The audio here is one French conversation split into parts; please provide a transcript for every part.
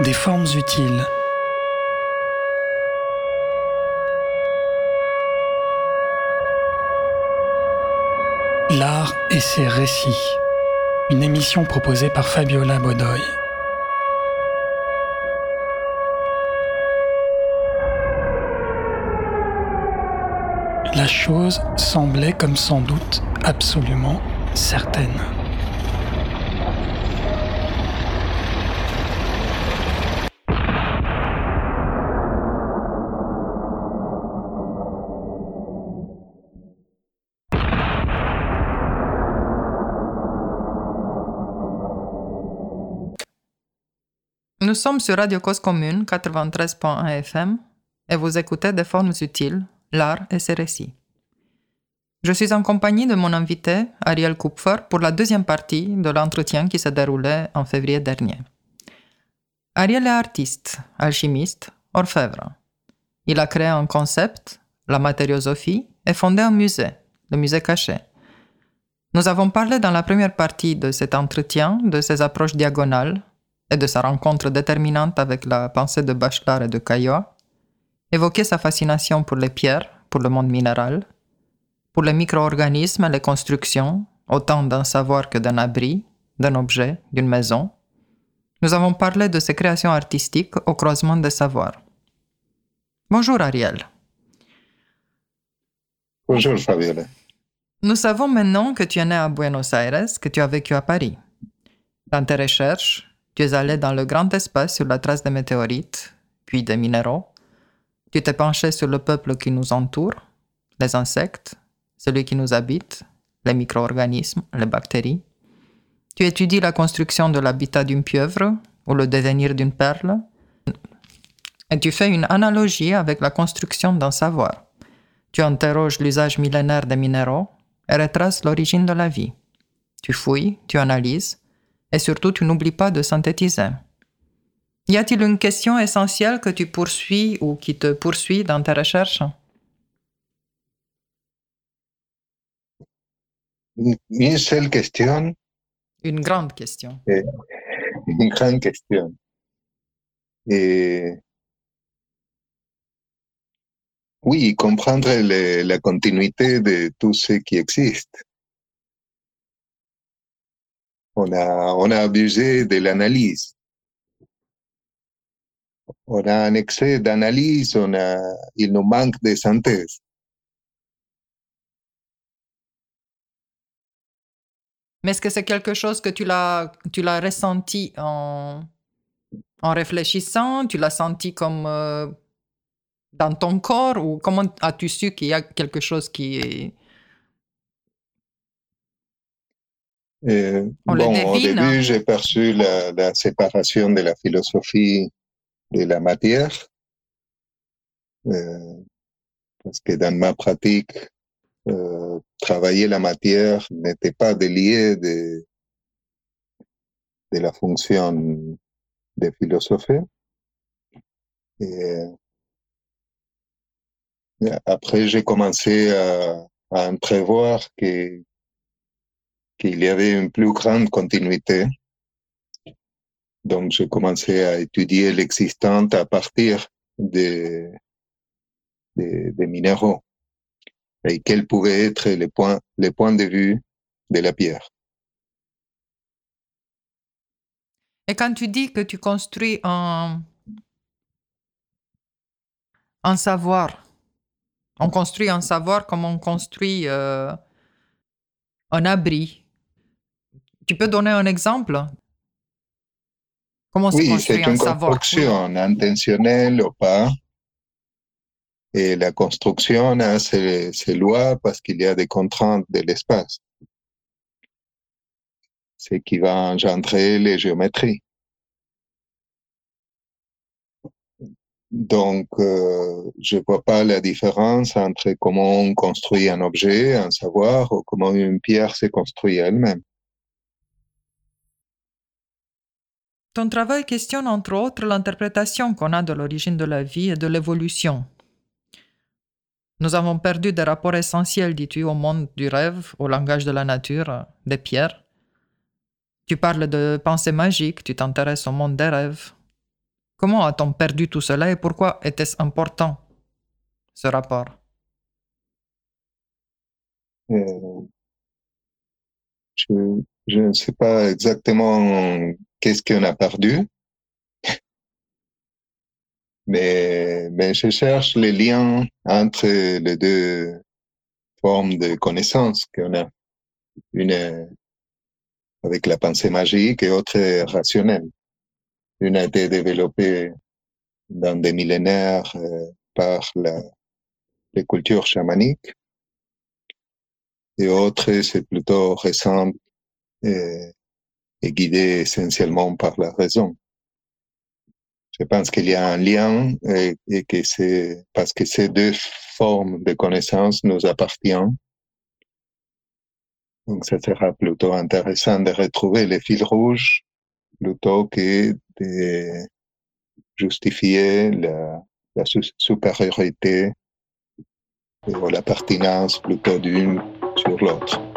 des formes utiles. L'art et ses récits. Une émission proposée par Fabiola Bodoy. La chose semblait comme sans doute absolument certaine. Nous sommes sur Radio Cause Commune 93.1 FM et vous écoutez Des formes utiles, l'art et ses récits. Je suis en compagnie de mon invité, Ariel Kupfer, pour la deuxième partie de l'entretien qui s'est déroulé en février dernier. Ariel est artiste, alchimiste, orfèvre. Il a créé un concept, la matériosophie, et fondé un musée, le musée caché. Nous avons parlé dans la première partie de cet entretien de ses approches diagonales et de sa rencontre déterminante avec la pensée de Bachelard et de Caillois, évoqué sa fascination pour les pierres, pour le monde minéral, pour les micro-organismes et les constructions, autant d'un savoir que d'un abri, d'un objet, d'une maison. Nous avons parlé de ses créations artistiques au croisement des savoirs. Bonjour Ariel. Bonjour Fabiola. Nous savons maintenant que tu es né à Buenos Aires, que tu as vécu à Paris. Dans tes recherches, tu es allé dans le grand espace sur la trace des météorites, puis des minéraux. Tu t'es penché sur le peuple qui nous entoure, les insectes, celui qui nous habite, les micro-organismes, les bactéries. Tu étudies la construction de l'habitat d'une pieuvre ou le devenir d'une perle. Et tu fais une analogie avec la construction d'un savoir. Tu interroges l'usage millénaire des minéraux et retraces l'origine de la vie. Tu fouilles, tu analyses, et surtout tu n'oublies pas de synthétiser. Y a-t-il une question essentielle que tu poursuis ou qui te poursuit dans tes recherches Une seule question. Une grande question. eh, une grande question. Et oui, comprendre le- la continuité de tout ce qui existe. On a, on a abusé de l'analyse. On a un excès d'analyse, on a, il nous manque de synthèse. Mais est-ce que c'est quelque chose que tu l'as, ressenti en, en réfléchissant? Tu l'as senti comme euh, dans ton corps Ou comment as-tu su qu'il y a quelque chose qui est... Euh, On le bon, au début, hein. j'ai perçu la, la séparation de la philosophie de la matière, euh, parce que dans ma pratique, euh, travailler la matière n'était pas délié de, de la fonction de philosophie. Et, euh, après, j'ai commencé à, à entrevoir que qu'il y avait une plus grande continuité. Donc, j'ai commencé à étudier l'existant à partir des, minéraux et quels pouvaient être les points, de vue de la pierre. Et quand tu dis que tu construis un, un savoir, on construit un savoir comme on construit euh, un abri. Tu peux donner un exemple? Comment se Oui, c'est un une savoir? construction intentionnelle ou pas. Et la construction a ses, ses lois parce qu'il y a des contraintes de l'espace. Ce qui va engendrer les géométries. Donc, euh, je vois pas la différence entre comment on construit un objet, un savoir, ou comment une pierre se construit elle-même. Ton travail questionne entre autres l'interprétation qu'on a de l'origine de la vie et de l'évolution. Nous avons perdu des rapports essentiels, dis-tu, au monde du rêve, au langage de la nature, des pierres. Tu parles de pensée magique, tu t'intéresses au monde des rêves. Comment a-t-on perdu tout cela et pourquoi était-ce important, ce rapport? Euh, je, je ne sais pas exactement qu'est-ce qu'on a perdu, mais, mais je cherche les liens entre les deux formes de connaissances qu'on a. Une euh, avec la pensée magique et autre rationnelle. Une a été développée dans des millénaires euh, par la, les cultures chamaniques et autre, c'est plutôt récent et, et guidé essentiellement par la raison. Je pense qu'il y a un lien et, que c'est parce que ces deux formes de connaissance nous appartiennent. Donc, ça sera plutôt intéressant de retrouver les fils rouges plutôt que de justifier la supériorité ou la pertinence plutôt d'une sur l'autre.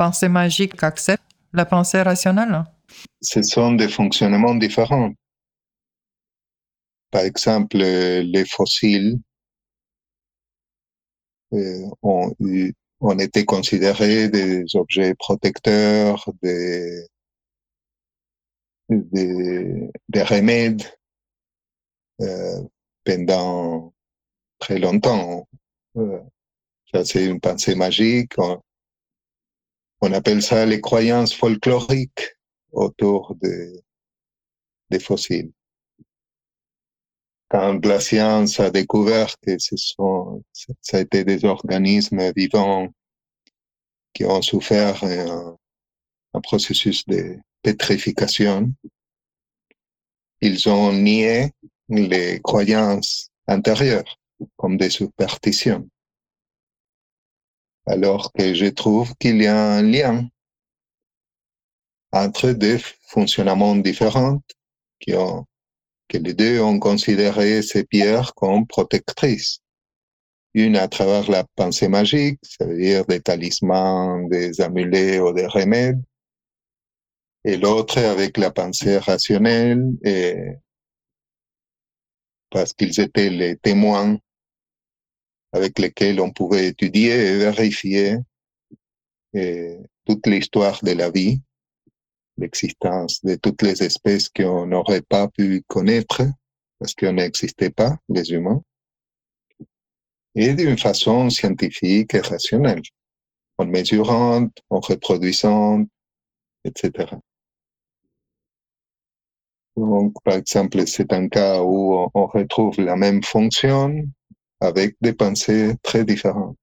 Pensée magique accepte la pensée rationnelle? Ce sont des fonctionnements différents. Par exemple, les fossiles euh, ont, été considérés des objets protecteurs, des, des, des remèdes euh, pendant très longtemps. Euh, ça, c'est une pensée magique. On, appelle ça les croyances folkloriques autour de, des fossiles. Quand la science a découvert que ce sont, ça a été des organismes vivants qui ont souffert un, un processus de pétrification, ils ont nié les croyances antérieures comme des superstitions. Alors que je trouve qu'il y a un lien entre deux fonctionnements différents qui ont, que les deux ont considéré ces pierres comme protectrices. Une à travers la pensée magique, ça veut dire des talismans, des amulets ou des remèdes, et l'autre avec la pensée rationnelle, et parce qu'ils étaient les témoins avec lesquels on pouvait étudier et vérifier et toute l'histoire de la vie, l'existence de toutes les espèces qu'on n'aurait pas pu connaître parce qu'on n'existait pas, les humains, et d'une façon scientifique et rationnelle, en mesurant, en reproduisant, etc. Donc, par exemple, c'est un cas où on retrouve la même fonction avec des pensées très différentes.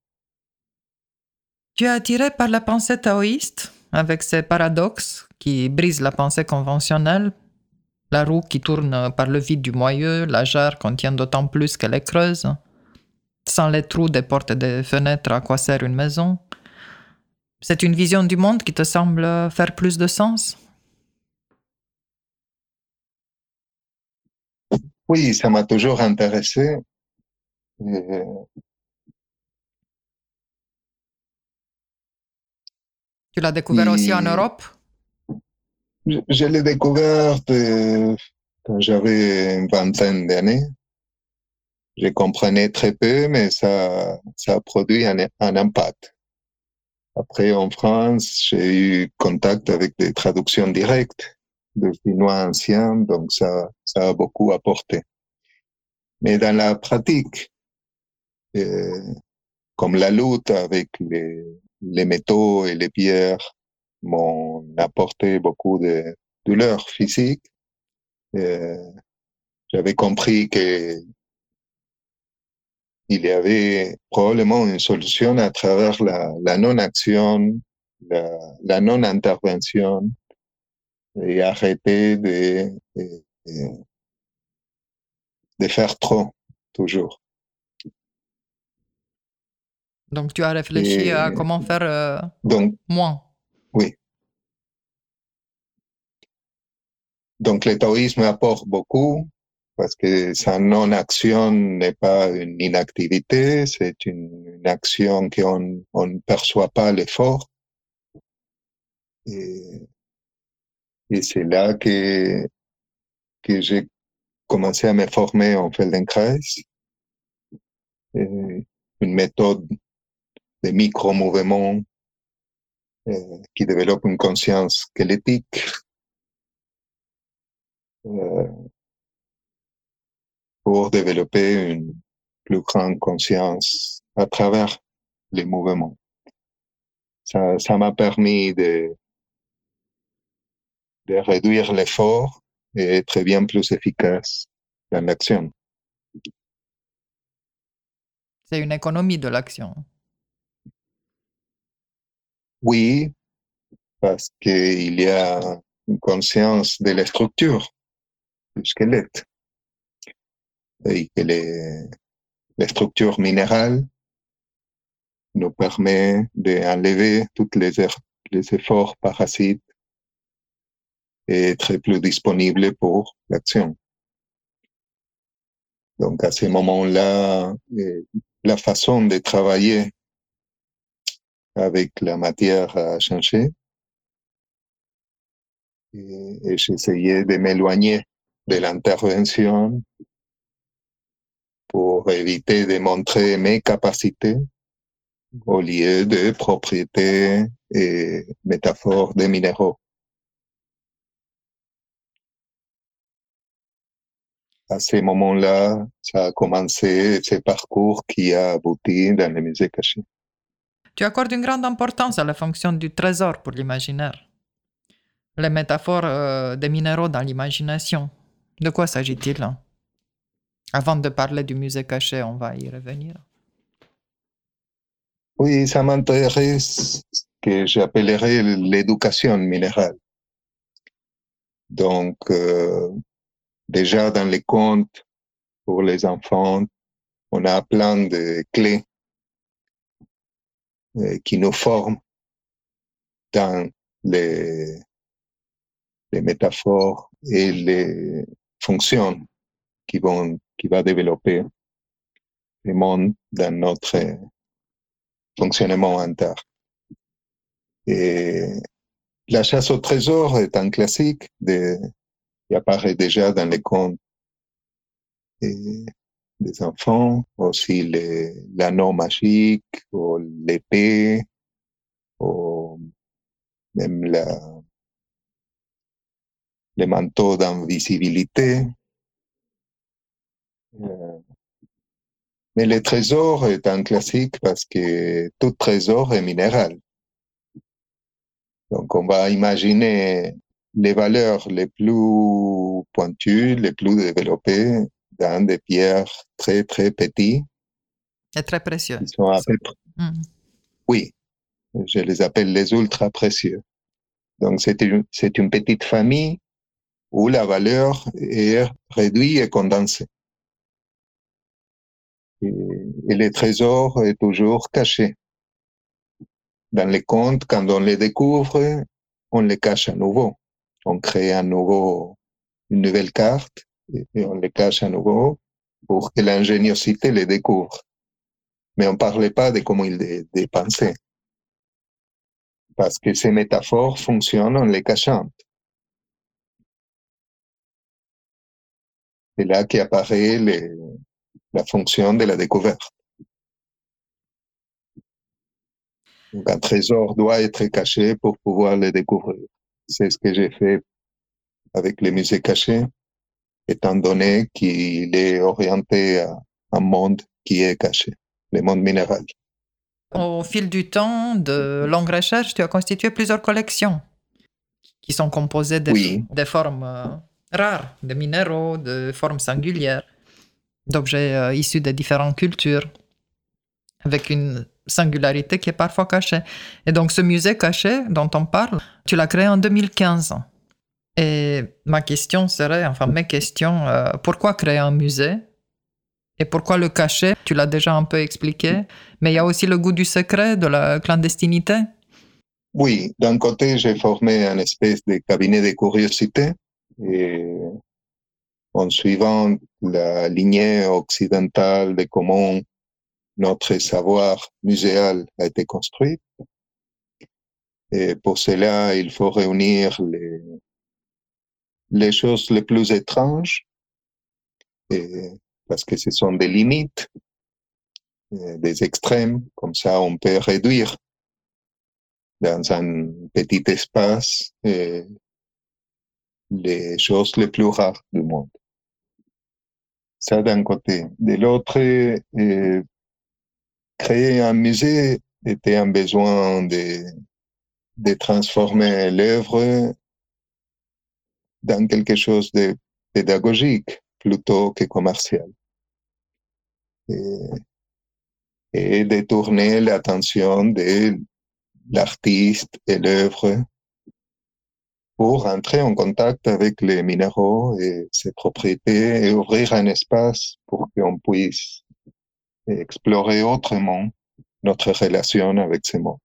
Tu es attiré par la pensée taoïste, avec ses paradoxes qui brisent la pensée conventionnelle, la roue qui tourne par le vide du moyeu, la jarre contient d'autant plus qu'elle est creuse. Sans les trous des portes et des fenêtres, à quoi sert une maison? C'est une vision du monde qui te semble faire plus de sens? Oui, ça m'a toujours intéressé. Et Tu l'as découvert aussi en Europe? je, je l'ai découvert euh, quand j'avais une vingtaine d'années. Je comprenais très peu, mais ça, ça a produit un, un impact. Après, en France, j'ai eu contact avec des traductions directes de chinois anciens, donc ça, ça a beaucoup apporté. Mais dans la pratique, comme la lutte avec les, métaux et les pierres m'ont apporté beaucoup de douleurs physiques, euh, j'avais compris que il y avait probablement une solution à travers la, non-action, la, non-intervention et arrêter de faire trop, toujours. Donc tu as réfléchi à comment faire euh, Donc, moins. donc le taoïsme apporte beaucoup parce que sa non-action n'est pas une inactivité, c'est une, une action qu'on on ne perçoit pas l'effort. Et, et c'est là que, que j'ai commencé à me former en Feldenkrais, une méthode de micro-mouvements euh, qui développe une conscience squelettique euh, pour développer une plus grande conscience à travers les mouvements. Ça, m'a permis de réduire l'effort et être bien plus efficace dans l'action. C'est une économie de l'action. Oui, parce qu'il y a une conscience de la structure du squelette et que les, les structures minérales nous permet d'enlever toutes les, er- les efforts parasites et être plus disponible pour l'action. Donc à ce moment-là, la façon de travailler avec la matière a changé et, j'essayais de m'éloigner de l'intervention pour éviter de montrer mes capacités au lieu de propriétés et métaphores des minéraux. à ce moment-là, ça a commencé ce parcours qui a abouti dans les musées cachés. Tu accordes une grande importance à la fonction du trésor pour l'imaginaire. Les métaphores euh, des minéraux dans l'imagination. De quoi s'agit-il? Avant de parler du musée caché, on va y revenir. Oui, ça m'intéresse que j'appellerais l'éducation minérale. Donc, euh, déjà dans les contes pour les enfants, on a plein de clés qui nous forment dans les, métaphores et les fonctions qui vont, qui va développer le monde dans notre fonctionnement interne. Et la chasse au trésor est un classique de, qui apparaît déjà dans les contes des enfants, aussi l'anneau magique, ou l'épée, ou même le manteau d'invisibilité. Euh, mais le trésor est un classique parce que tout trésor est minéral. Donc on va imaginer les valeurs les plus pointues, les plus développées dans des pierres très, très petites. Et très précieuses. Mm. Oui, je les appelle les ultra précieux. Donc, c'est une, c'est une petite famille où la valeur est réduite et condensée. Et, et le trésor est toujours caché. Dans les contes, quand on les découvre, on les cache à nouveau. On crée à nouveau une nouvelle carte et on les cache à nouveau pour que l'ingéniosité les découvre. Mais on ne parlait pas de comment ils les pensaient. Parce que ces métaphores fonctionnent en les cachant. C'est là qu'apparaît la fonction de la découverte. Un trésor doit être caché pour pouvoir le découvrir. C'est ce que j'ai fait avec les musées cachés étant donné qu'il est orienté à un monde qui est caché, le monde minéral. Au fil du temps de longues recherches, tu as constitué plusieurs collections qui sont composées de, des formes euh, rares, de minéraux, de formes singulières, d'objets euh, issus de différentes cultures, avec une singularité qui est parfois cachée. Et donc ce musée caché dont on parle, tu l'as créé en 2015. Et ma question serait, enfin mes questions, euh, pourquoi créer un musée? Et pourquoi le cacher? Tu l'as déjà un peu expliqué, mais il y a aussi le goût du secret, de la clandestinité. Oui, d'un côté, j'ai formé un espèce de cabinet de curiosité en suivant la lignée occidentale de comment notre savoir muséal a été construit. Et pour cela, il faut réunir les, les choses les plus étranges, et, parce que ce sont des limites, des extrêmes, comme ça on peut réduire dans un petit espace les choses les plus rares du monde. Ça d'un côté. De l'autre, créer un musée était un besoin de, de transformer l'œuvre dans quelque chose de pédagogique plutôt que commercial. Et, détourner l'attention de l'artiste et l'œuvre pour entrer en contact avec les minéraux et ses propriétés et ouvrir un espace pour qu'on puisse explorer autrement notre relation avec ces mondes.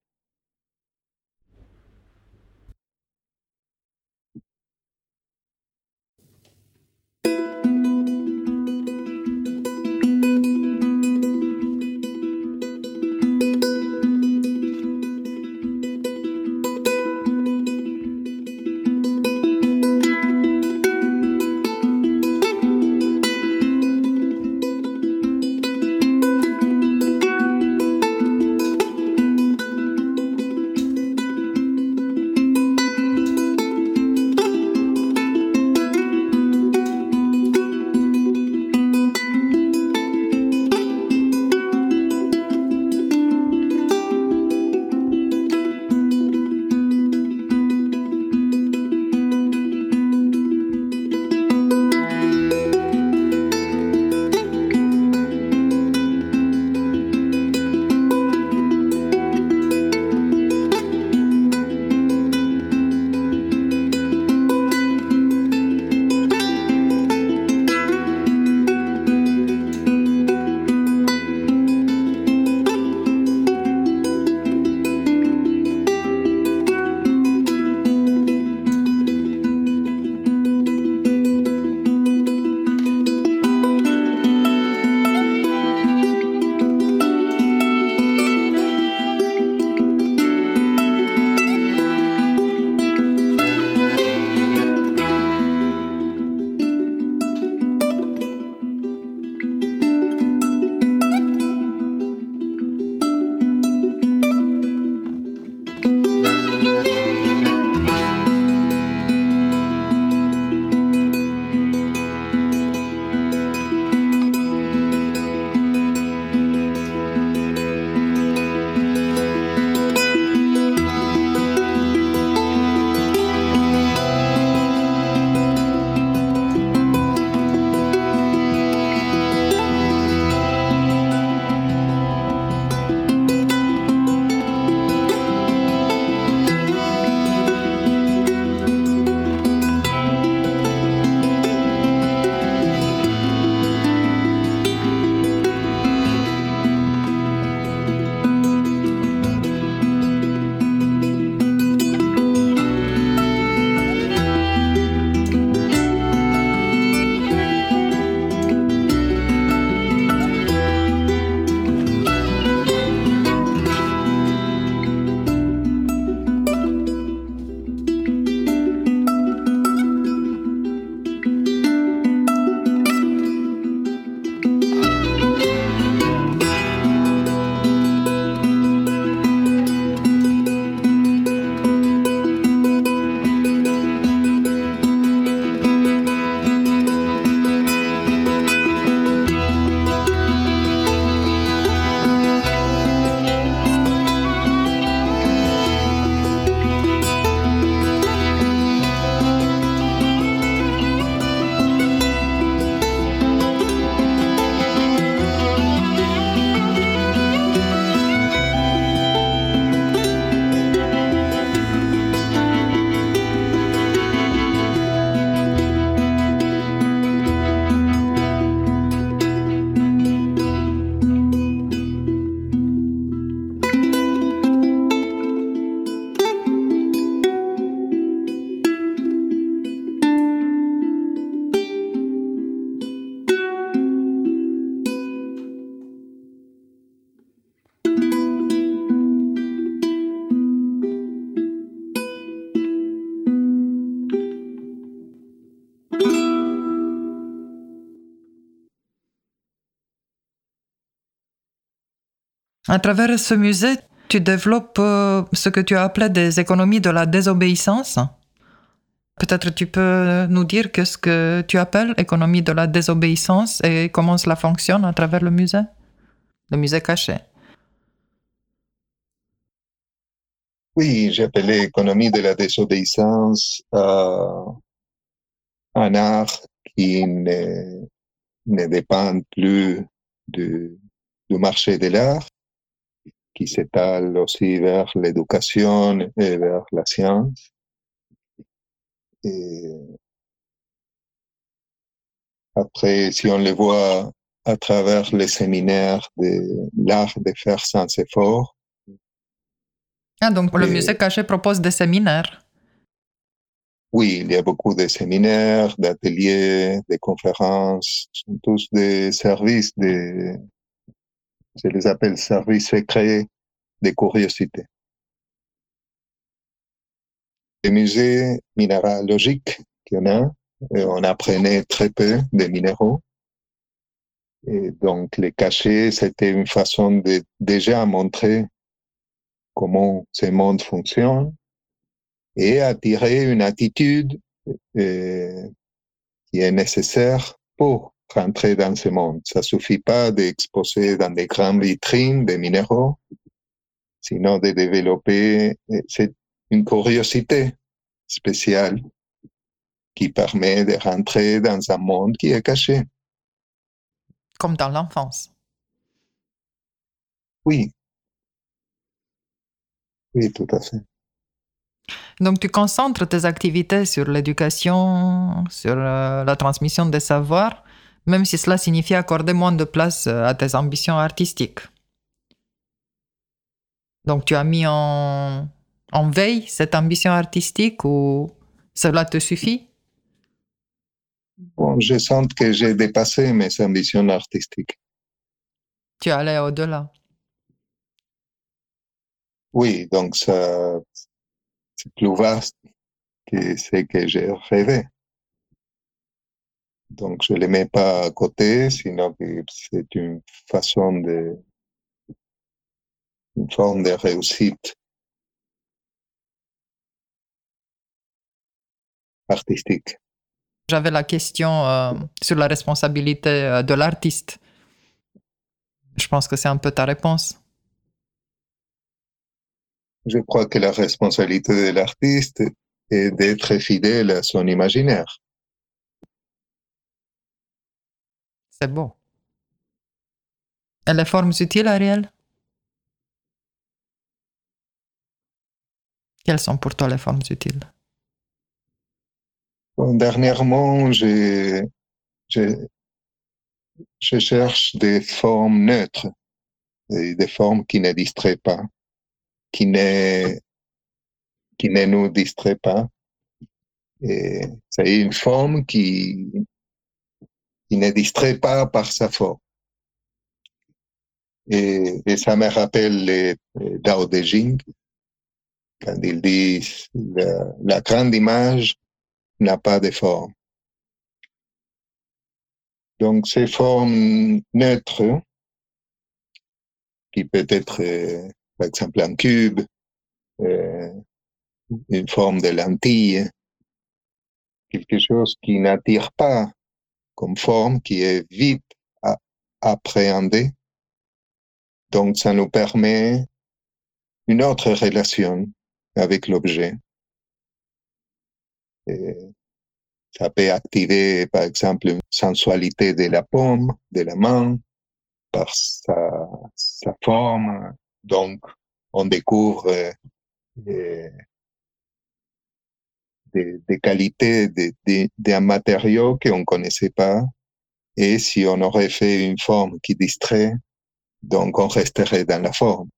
À travers ce musée, tu développes euh, ce que tu as appelé des économies de la désobéissance. Peut-être tu peux nous dire qu'est-ce que tu appelles économie de la désobéissance et comment cela fonctionne à travers le musée, le musée caché. Oui, j'appelais économie de la désobéissance euh, un art qui ne, dépend plus du marché de l'art, qui s'étale aussi vers l'éducation et vers la science. Et après, si on le voit à travers les séminaires de l'art de faire sans effort. Ah, donc le musée caché propose des séminaires. Oui, il y a beaucoup de séminaires, d'ateliers, de conférences, ce sont tous des services, de, je les appelle services secrets de curiosité. Les musées minéralogiques qu'il y en a, on apprenait très peu des minéraux. Et donc, les cachets, c'était une façon de déjà montrer comment ce monde fonctionne et attirer une attitude euh, qui est nécessaire pour rentrer dans ce monde. Ça suffit pas d'exposer dans des grandes vitrines des minéraux, sinon de développer c'est une curiosité spéciale qui permet de rentrer dans un monde qui est caché. Comme dans l'enfance. Oui. Oui, tout à fait. Donc tu concentres tes activités sur l'éducation, sur euh, la transmission des savoirs, même si cela signifie accorder moins de place euh, à tes ambitions artistiques. Donc tu as mis en, en veille cette ambition artistique ou cela te suffit? Bon, je sens que j'ai dépassé mes ambitions artistiques. Tu es allé au-delà. Oui, donc c'est plus vaste que ce que j'ai rêvé. Donc, je ne les mets pas à côté, sinon que c'est une façon de, une forme de réussite artistique. J'avais la question euh, sur la responsabilité euh, de l'artiste. Je pense que c'est un peu ta réponse. Je crois que la responsabilité de l'artiste est d'être fidèle à son imaginaire. C'est beau. Et les formes utiles, Ariel? Quelles sont pour toi les formes utiles dernièrement, je, cherche des formes neutres, des formes qui ne distraient pas, qui ne, qui ne nous distraient pas. C'est une forme qui, qui ne distrait pas par sa forme. Et, ça me rappelle le Dao De Jing, quand il dit la, la grande image n'a pas de forme. Donc, ces formes neutres, qui peut être, euh, par exemple, un cube, euh, une forme de lentille, quelque chose qui n'attire pas comme forme, qui est vite à appréhender. Donc, ça nous permet une autre relation avec l'objet. Et ça peut activer, par exemple, une sensualité de la paume, de la main, par sa, sa forme. Donc, on découvre euh, des, des qualités d'un de, de, matériau qu'on ne connaissait pas. Et si on aurait fait une forme qui distrait, donc on resterait dans la forme.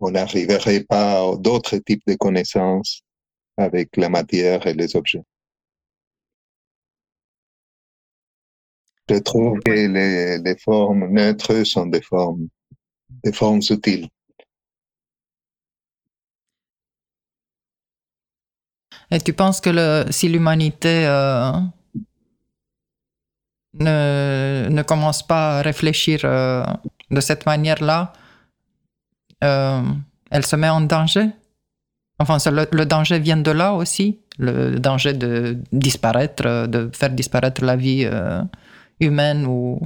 On n'arriverait pas à d'autres types de connaissances avec la matière et les objets. Je trouve que les, les formes neutres sont des formes, des formes utiles. Et tu penses que si l'humanité euh, ne, commence pas à réfléchir euh, de cette manière-là, euh, elle se met en danger? Enfin, le, danger vient de là aussi, le danger de disparaître, de faire disparaître la vie humaine ou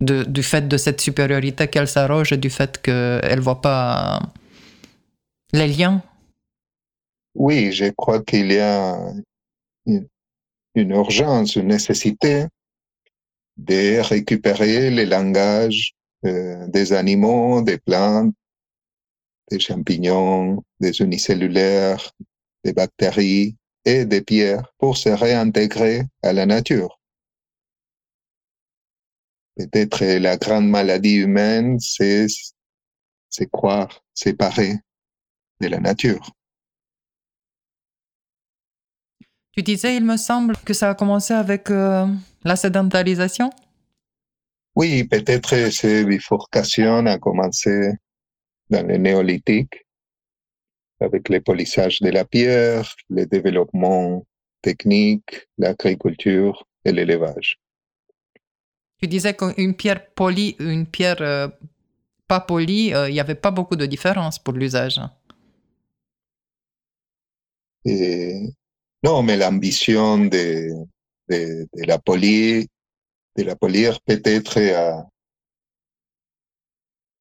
du fait de cette supériorité qu'elle s'arroge et du fait qu'elle ne voit pas les liens. Oui, je crois qu'il y a une, urgence, une nécessité de récupérer les langages euh, des animaux, des plantes, des champignons, des unicellulaires, des bactéries et des pierres pour se réintégrer à la nature. Peut-être la grande maladie humaine, c'est c'est croire séparé de la nature? Tu disais, il me semble, que ça a commencé avec euh, la sédentarisation? Oui, peut-être cette bifurcation a commencé dans le néolithique, avec le polissage de la pierre, le développement technique, l'agriculture et l'élevage. Tu disais qu'une pierre polie, une pierre euh, pas polie, il n'y avait pas beaucoup de différence pour l'usage. Et non, mais l'ambition de, de, de, la polir, de la polir peut-être a,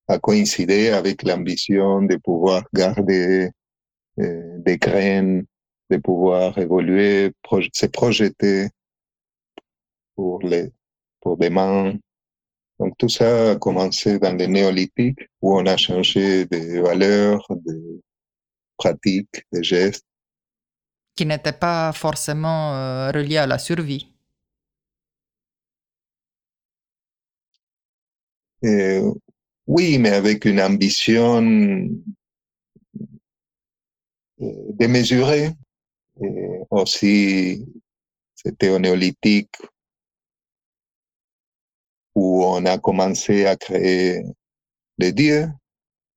a coïncidé avec l'ambition de pouvoir garder euh, des graines, de pouvoir évoluer, se projeter pour les pour demain. Donc tout ça a commencé dans le néolithique où on a changé de valeurs, de pratiques, de gestes qui n'était pas forcément euh, à la survie. Euh, oui, mais avec une ambition démesurée. Et aussi, c'était au néolithique où on a commencé à créer des dieux,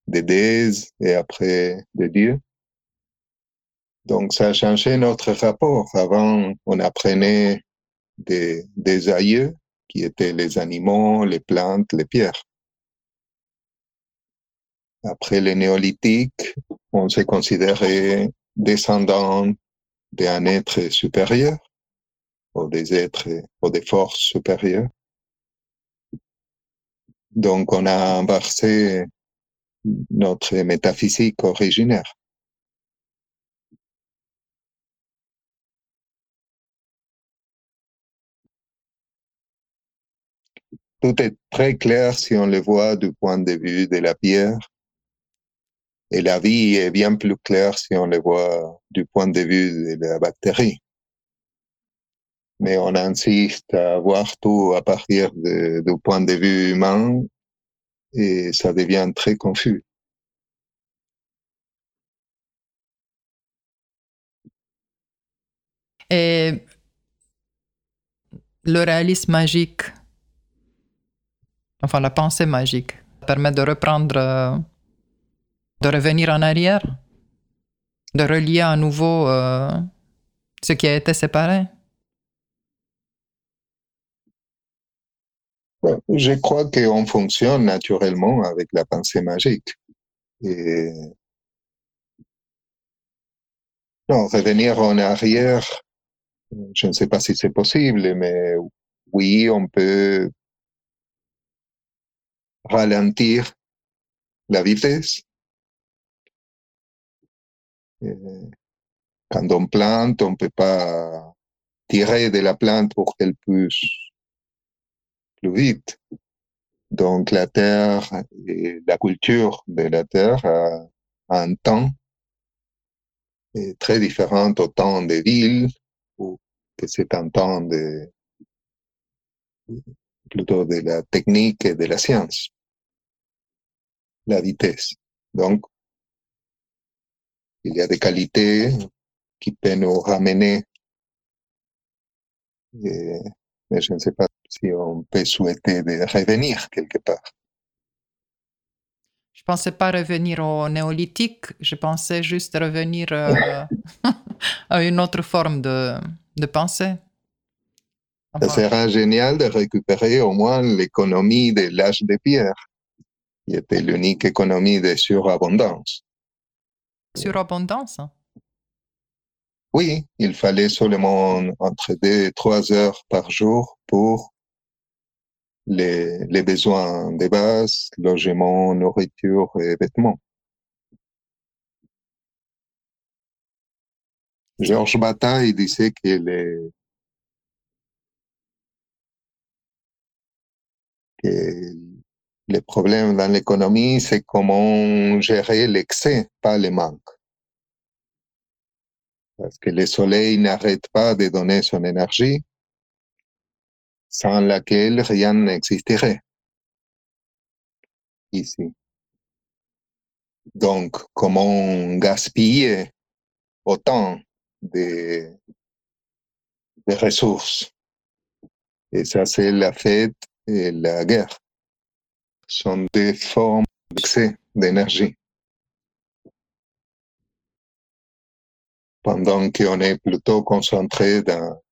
des déesses et après des dieux. Donc, ça a changé notre rapport. Avant, on apprenait des, des aïeux qui étaient les animaux, les plantes, les pierres. Après le néolithique, on s'est considéré descendant d'un être supérieur ou des êtres ou des forces supérieures. Donc, on a inversé notre métaphysique originaire. Tout est très clair si on le voit du point de vue de la pierre. Et la vie est bien plus claire si on le voit du point de vue de la bactérie. Mais on insiste à voir tout à partir du point de vue humain et ça devient très confus. Et le réalisme magique enfin la pensée magique, permet de reprendre, euh, de revenir en arrière, de relier à nouveau euh, ce qui a été séparé. Je crois qu'on fonctionne naturellement avec la pensée magique. Et non, revenir en arrière, je ne sais pas si c'est possible, mais oui, on peut ralentir la vitesse. Euh, quand on plante, on ne peut pas tirer de la plante pour qu'elle pousse plus vite. Donc la terre et la culture de la terre a, un temps très différent au temps des villes ou que c'est un temps de plutôt de la technique et de la science la vitesse. Donc, il y a des qualités qui peuvent nous ramener, et, mais je ne sais pas si on peut souhaiter de revenir quelque part. Je pensais pas revenir au néolithique, je pensais juste revenir euh, à une autre forme de, de pensée. Ça sera génial de récupérer au moins l'économie de l'âge de pierre, qui était l'unique économie de surabondance. Surabondance Oui, il fallait seulement entre deux et trois heures par jour pour les, les besoins de base, logement, nourriture et vêtements. Georges Bataille disait que les, que les problèmes dans l'économie, c'est comment gérer l'excès, pas le manque. Parce que le soleil n'arrête pas de donner son énergie, sans laquelle rien n'existerait ici. Donc, comment gaspiller autant de, de ressources? Et ça, c'est la fête et la guerre. Sont des formes d'excès d'énergie. Pendant qu'on est plutôt concentré dans,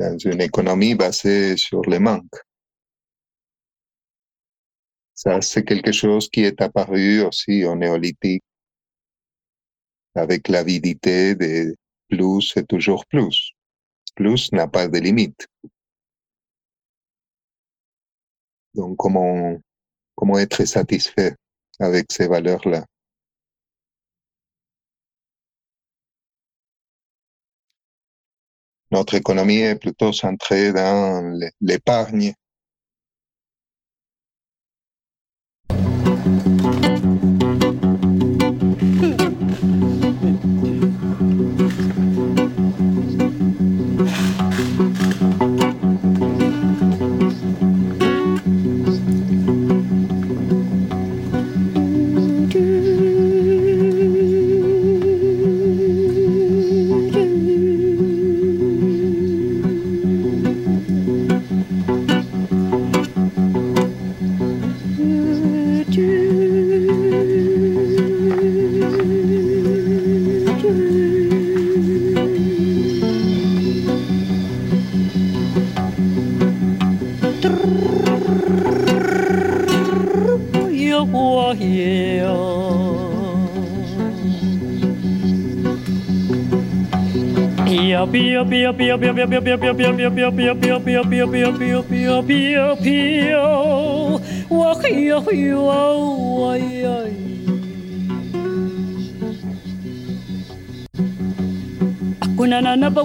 dans une économie basée sur le manque. Ça, c'est quelque chose qui est apparu aussi au néolithique, avec l'avidité de plus et toujours plus. Plus n'a pas de limite. Donc, comment, comment être satisfait avec ces valeurs-là Notre économie est plutôt centrée dans l'épargne. Kuna na na ba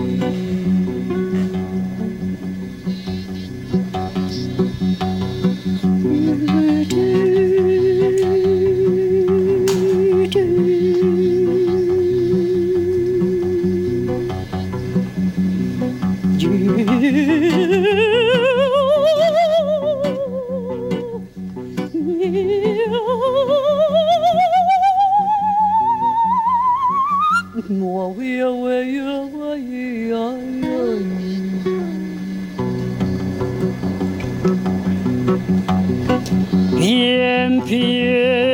PM, PM.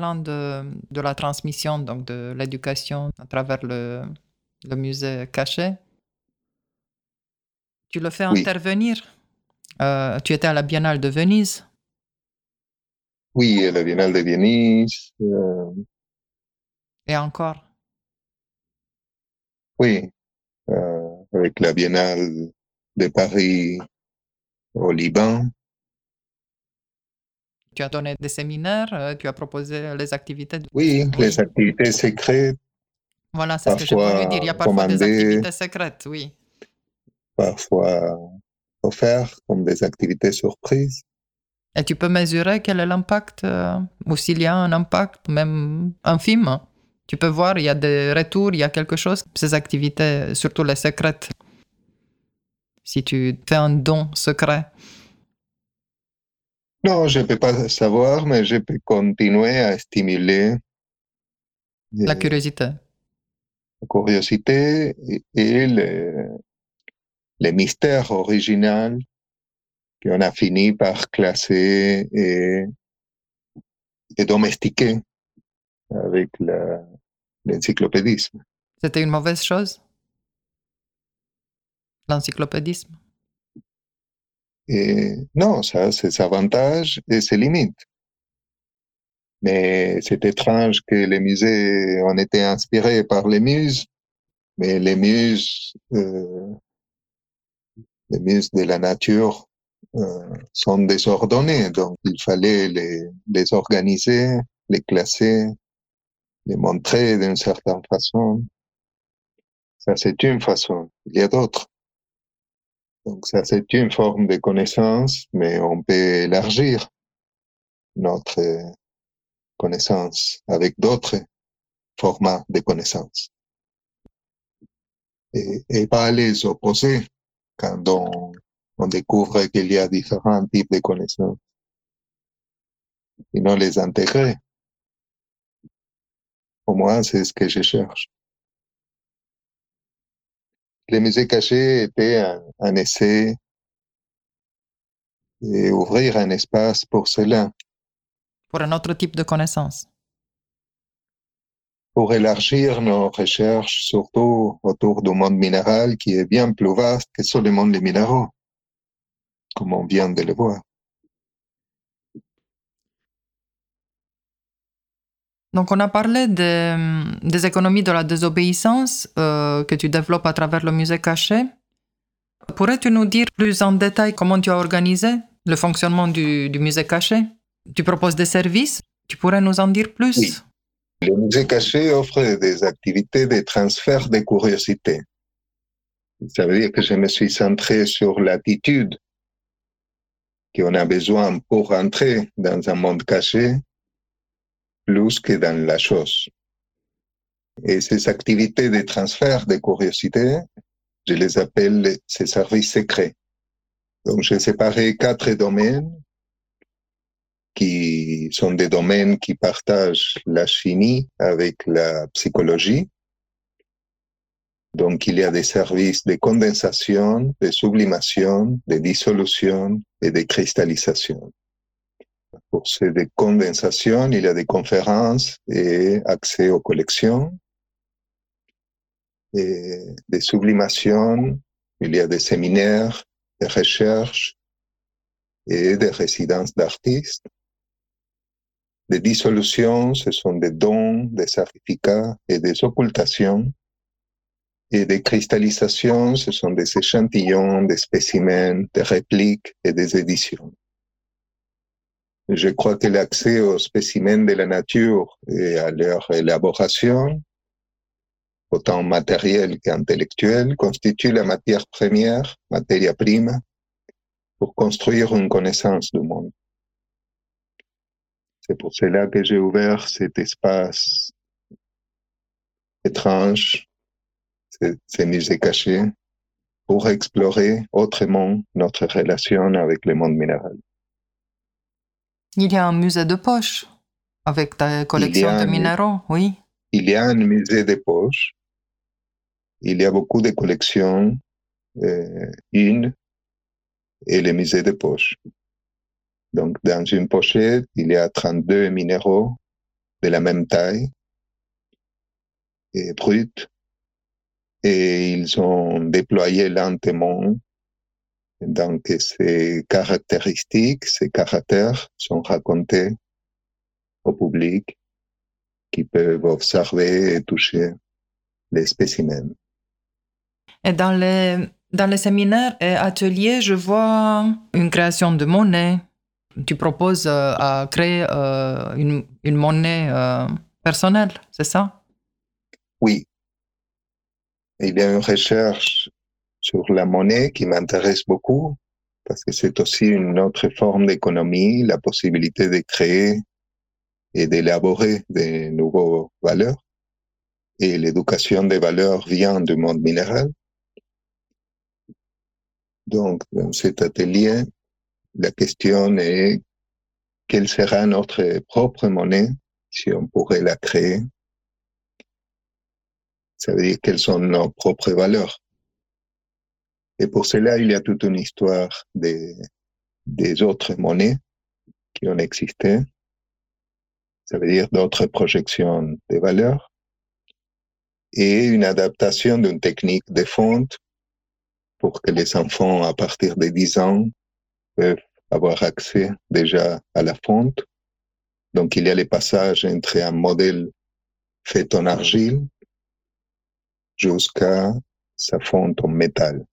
Parlant de, de la transmission, donc de l'éducation à travers le, le musée caché, tu le fais Oui. intervenir? Euh, tu étais à la Biennale de Venise. Oui, et la Biennale de Venise, euh, Et encore? oui, euh, avec la Biennale de Paris au Liban. Tu as donné des séminaires, euh, tu as proposé les activités. Oui, Oui. les activités secrètes, Voilà, c'est ce que je voulais dire. Il y a parfois des activités secrètes, oui. parfois offertes comme des activités surprises. Et tu peux mesurer quel est l'impact, euh, ou s'il y a un impact, même infime. Tu peux voir, il y a des retours, il y a quelque chose. Ces activités, surtout les secrètes. Si tu fais un don secret, Non, je ne peux pas savoir, mais je peux continuer à stimuler la euh, curiosité. la curiosité et, et le, le mystère original qu'on a fini par classer et, et domestiquer avec la- l'encyclopédisme. C'était une mauvaise chose? L'encyclopédisme? Et non, ça a ses avantages et ses limites. Mais c'est étrange que les musées ont été inspirés par les muses, mais les muses, euh, les muses de la nature euh, sont désordonnées, donc il fallait les, les organiser, les classer, les montrer d'une certaine façon. Ça, c'est une façon. Il y a d'autres. Donc ça, c'est une forme de connaissance, mais on peut élargir notre euh, connaissance avec d'autres formats de connaissance. Et, et pas les opposer quand on, on découvre qu'il y a différents types de connaissances. Sinon les intégrer. Pour moi, c'est ce que je cherche. Les musées cachés étaient un, un essai et ouvrir un espace pour cela, pour un autre type de connaissance. pour élargir nos recherches, surtout autour du monde minéral qui est bien plus vaste que seulement les minéraux, comme on vient de le voir. Donc, on a parlé des, économies de la désobéissance euh, que tu développes à travers le musée caché. Pourrais-tu nous dire plus en détail comment tu as organisé le fonctionnement du, musée caché? Tu proposes des services? Tu pourrais nous en dire plus? Oui. Le musée caché offre des activités de transfert de curiosité. Ça veut dire que je me suis centré sur l'attitude qu'on a besoin pour entrer dans un monde caché plus que dans la chose. Et ces activités de transfert de curiosité, je les appelle ces services secrets. Donc, j'ai séparé quatre domaines qui sont des domaines qui partagent la chimie avec la psychologie. Donc, il y a des services de condensation, de sublimation, de dissolution et de cristallisation. Pour ces de condensation, il y a des conférences et accès aux collections. Et de sublimation, il y a des séminaires, des recherches et des résidences d'artistes. Des dissolutions, ce sont des dons, des certificats et des occultations. Et des cristallisations, ce sont des échantillons, des spécimens, des répliques et des éditions. Je crois que l'accès aux spécimens de la nature et à leur élaboration, autant matérielle qu'intellectuelle, constitue la matière première, matière prime, pour construire une connaissance du monde. C'est pour cela que j'ai ouvert cet espace étrange, ces musées cachés, pour explorer autrement notre relation avec le monde minéral. Il y a un musée de poche avec ta collection de minéraux, oui. Il y a un musée de poche. Il y a beaucoup de collections, euh, une et le musée de poche. Donc, dans une pochette, il y a 32 minéraux de la même taille et bruts. Et ils ont déployé lentement. Donc, ces caractéristiques, ces caractères sont racontés au public qui peuvent observer et toucher les spécimens. Et dans les, dans les séminaires et ateliers, je vois une création de monnaie. Tu proposes euh, à créer euh, une, une, monnaie euh, personnelle, c'est ça? Oui. Il y a une recherche sur la monnaie qui m'intéresse beaucoup parce que c'est aussi une autre forme d'économie, la possibilité de créer et d'élaborer de nouvelles valeurs. Et l'éducation des valeurs vient du monde minéral. Donc, dans cet atelier, la question est quelle sera notre propre monnaie si on pourrait la créer? Ça veut dire quelles sont nos propres valeurs. Et pour cela, il y a toute une histoire des, des autres monnaies qui ont existé. Ça veut dire d'autres projections des valeurs et une adaptation d'une technique de fonte pour que les enfants à partir de 10 ans peuvent avoir accès déjà à la fonte. Donc il y a les passages entre un modèle fait en argile jusqu'à sa fonte en métal.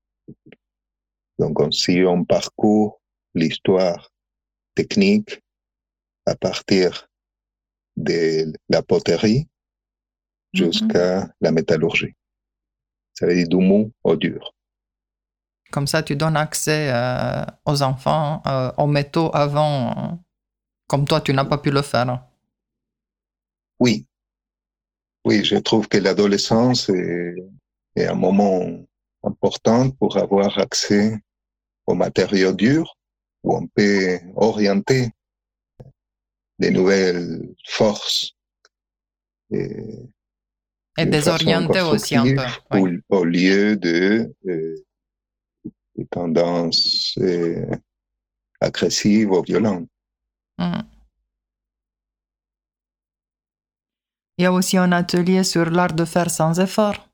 Donc si on parcourt l'histoire technique à partir de la poterie jusqu'à la métallurgie. Ça veut dire du mou au dur. Comme ça, tu donnes accès euh, aux enfants euh, aux métaux avant, comme toi, tu n'as pas pu le faire. Oui. Oui, je trouve que l'adolescence est, est, un moment important pour avoir accès aux matériaux durs où on peut orienter des nouvelles forces et, désorienter aussi un peu. Oui. Au, au, lieu de des tendances euh, agressives ou violentes. Mm. Il y a aussi un atelier sur l'art de faire sans effort.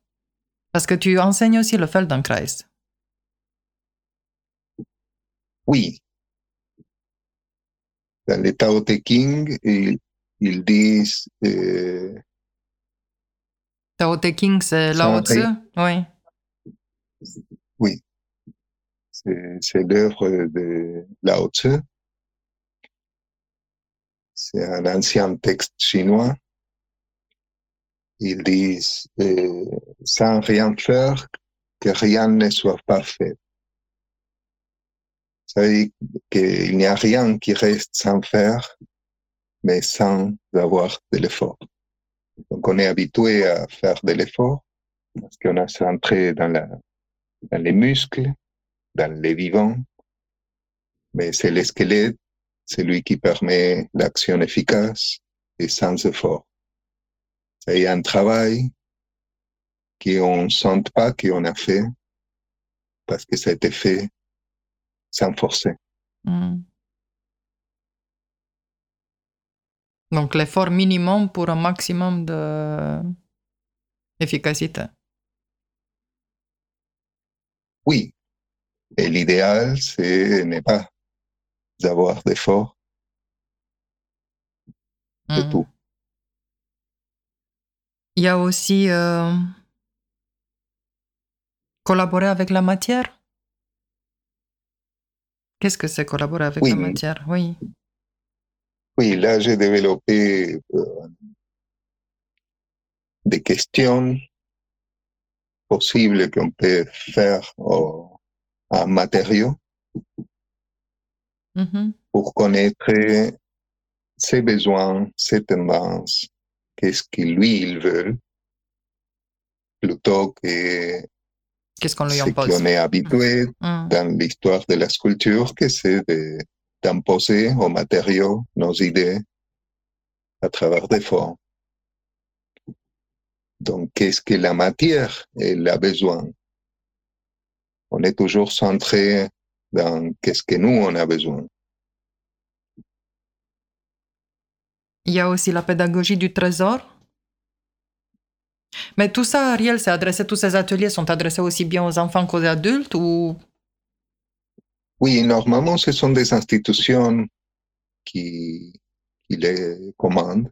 Parce que tu enseignes aussi le Feldenkrais. Oui. Dans les Tao Te King, ils, ils disent. Euh, Tao Te King, c'est Lao Tzu? Oui. Oui c'est l'œuvre de Lao Tzu. C'est un ancien texte chinois. Ils disent euh, sans rien faire que rien ne soit pas fait. Ça veut dire qu'il n'y a rien qui reste sans faire, mais sans avoir de l'effort. Donc on est habitué à faire de l'effort parce qu'on a centré dans, la, dans les muscles, dans les vivants, mais c'est le squelette, c'est lui qui permet l'action efficace et sans effort. C'est un travail qu'on ne sent pas qu'on a fait parce que ça a été fait sans forcer. Mm. Donc l'effort minimum pour un maximum d'efficacité. Oui, et l'idéal, c'est ne pas avoir d'effort. c'est Mhm. tout. Il y a aussi euh, collaborer avec la matière? Qu'est-ce que c'est collaborer avec Oui. la matière? Oui. Oui, là, j'ai développé euh, des questions possibles qu'on peut faire en matériaux Mhm. pour connaître ses besoins, ses tendances, qu'est-ce qu'il lui il veut, plutôt que Qu'est-ce qu'on lui ce impose qu'on est habitué dans l'histoire de la sculpture, que c'est d'imposer aux matériaux nos idées à travers des formes. Donc, qu'est-ce que la matière elle a besoin On est toujours centré dans qu'est-ce que nous on a besoin. Il y a aussi la pédagogie du trésor. Mais tout ça, Ariel, c'est adressé, tous ces ateliers sont adressés aussi bien aux enfants qu'aux adultes ou... Oui, normalement, ce sont des institutions qui, qui les commandent,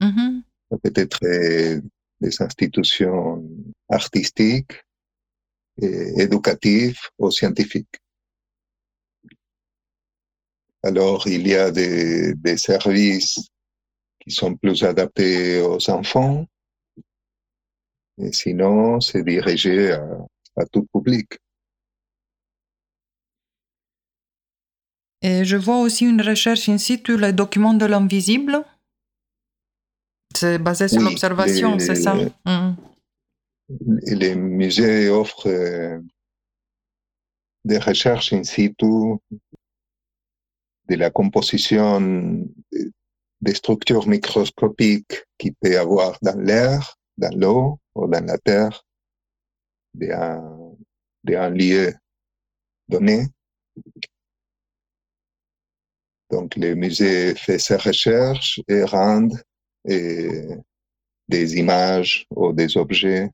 Mhm. peut-être euh, des institutions artistiques, et éducatives ou scientifiques. Alors, il y a des, des services qui sont plus adaptés aux enfants, et sinon, c'est dirigé à, à tout public. Et je vois aussi une recherche in situ, les documents de l'invisible. C'est basé sur Oui, l'observation, c'est ça? Et les musées offrent euh, des recherches in situ de la composition des structures microscopiques qu'il peut avoir dans l'air, dans l'eau ou dans la terre d'un d'un lieu donné. Donc, le musée fait ses recherches et euh, des images ou des objets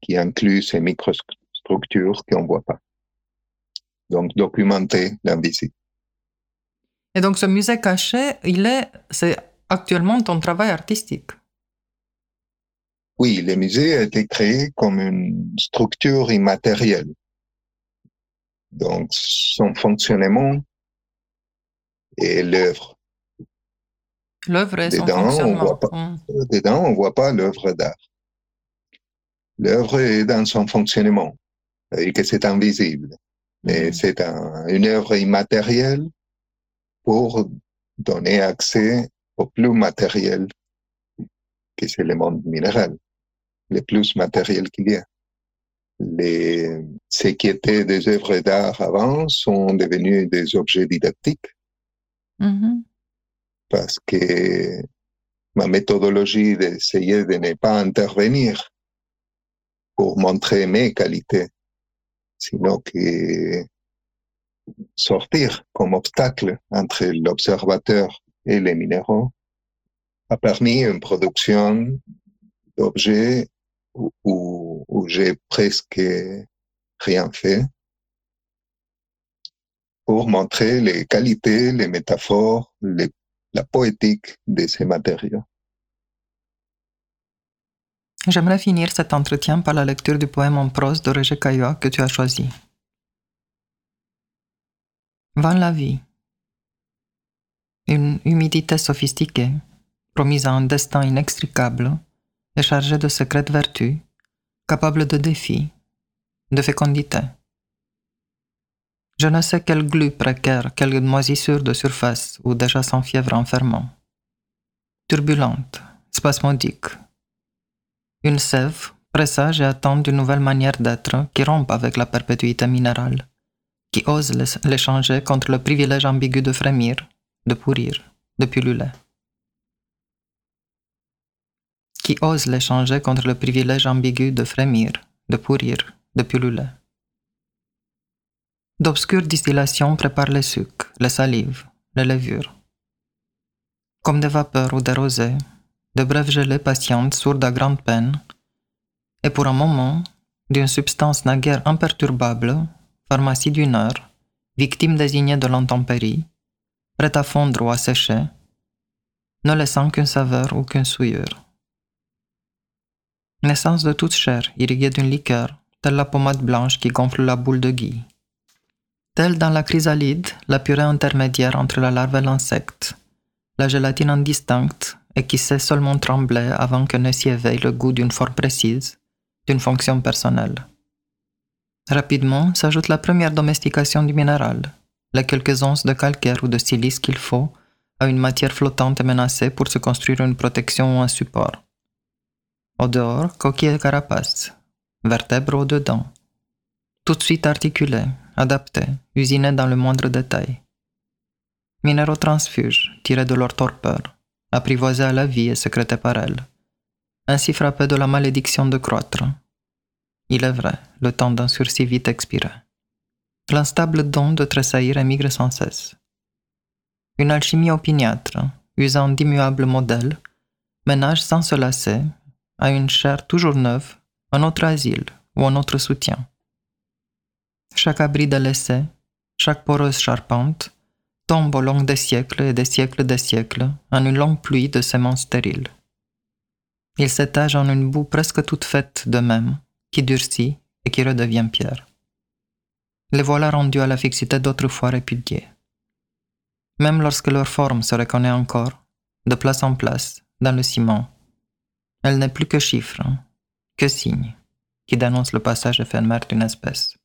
qui incluent ces microstructures qu'on ne voit pas. Donc, documenter l'invisible. Et donc ce musée caché, il est, c'est actuellement ton travail artistique. Oui, le musée a été créé comme une structure immatérielle. Donc, son fonctionnement est l'œuvre. L'œuvre et son Dedans, on fonctionnement. voit pas. Mhm. Dedans, on ne voit pas l'œuvre d'art. L'œuvre est dans son fonctionnement, et que c'est invisible. Mais Mhm. c'est un- une œuvre immatérielle pour donner accès au plus matériel, que c'est le monde minéral, le plus matériel qu'il y a. Les, ce qui étaient des œuvres d'art avant sont devenus des objets didactiques Mhm. parce que ma méthodologie d'essayer de ne pas intervenir pour montrer mes qualités, sinon que sortir comme obstacle entre l'observateur et les minéraux a permis une production d'objets où, j'ai presque rien fait pour montrer les qualités, les métaphores, la poétique de ces matériaux. J'aimerais finir cet entretien par la lecture du poème en prose de Roger Caillois que tu as choisi. Van la vie. Une humidité sophistiquée, promise à un destin inextricable et chargée de secrètes vertus, capable de défis, de fécondité. Je ne sais quelle glu précaire, quelle moisissure de surface ou déjà sans fièvre enfermant. Turbulente, spasmodique, une sève présage et attend d'une nouvelle manière d'être qui rompe avec la perpétuité minérale, qui ose l'é- l'échanger contre le privilège ambigu de frémir, de pourrir, de pulluler. Qui ose l'échanger contre le privilège ambigu de frémir, de pourrir, de pulluler. D'obscures distillations préparent les sucs, les salives, les levures. Comme des vapeurs ou des rosées, de brèves gelées patientes, sourdes à grande peine, et pour un moment, d'une substance naguère imperturbable, pharmacie d'une heure, victime désignée de l'intempérie, prête à fondre ou à sécher, ne laissant qu'une saveur ou qu'une souillure. Naissance de toute chair, irriguée d'une liqueur, telle la pommade blanche qui gonfle la boule de gui. Telle dans la chrysalide, la purée intermédiaire entre la larve et l'insecte, la gélatine indistincte et qui sait seulement trembler avant que ne s'y éveille le goût d'une forme précise, d'une fonction personnelle. Rapidement s'ajoute la première domestication du minéral, les quelques onces de calcaire ou de silice qu'il faut à une matière flottante et menacée pour se construire une protection ou un support. Au dehors, coquille et carapace, vertèbres au dedans. Tout de suite articulé, adapté, usiné dans le moindre détail. Minéraux transfuges, tirés de leur torpeur, apprivoisés à la vie et secrétés par elle. Ainsi frappés de la malédiction de croître. Il est vrai, le temps d'un sursis vite expiré. L'instable don de tressaillir émigre sans cesse. Une alchimie opiniâtre, usant d'immuables modèles, ménage sans se lasser à une chair toujours neuve un autre asile ou un autre soutien. Chaque abri l'essai, chaque poreuse charpente, tombe au long des siècles et des siècles des siècles en une longue pluie de semences stériles. Il s'étage en une boue presque toute faite de même, qui durcit et qui redevient pierre. Les voilà rendus à la fixité d'autrefois répudiées. Même lorsque leur forme se reconnaît encore, de place en place, dans le ciment, elle n'est plus que chiffre, que signe, qui dénonce le passage éphémère d'une espèce.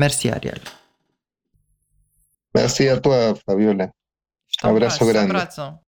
Merci Ariel. Merci a toi, Fabiola. Abrazo grande. abrazo.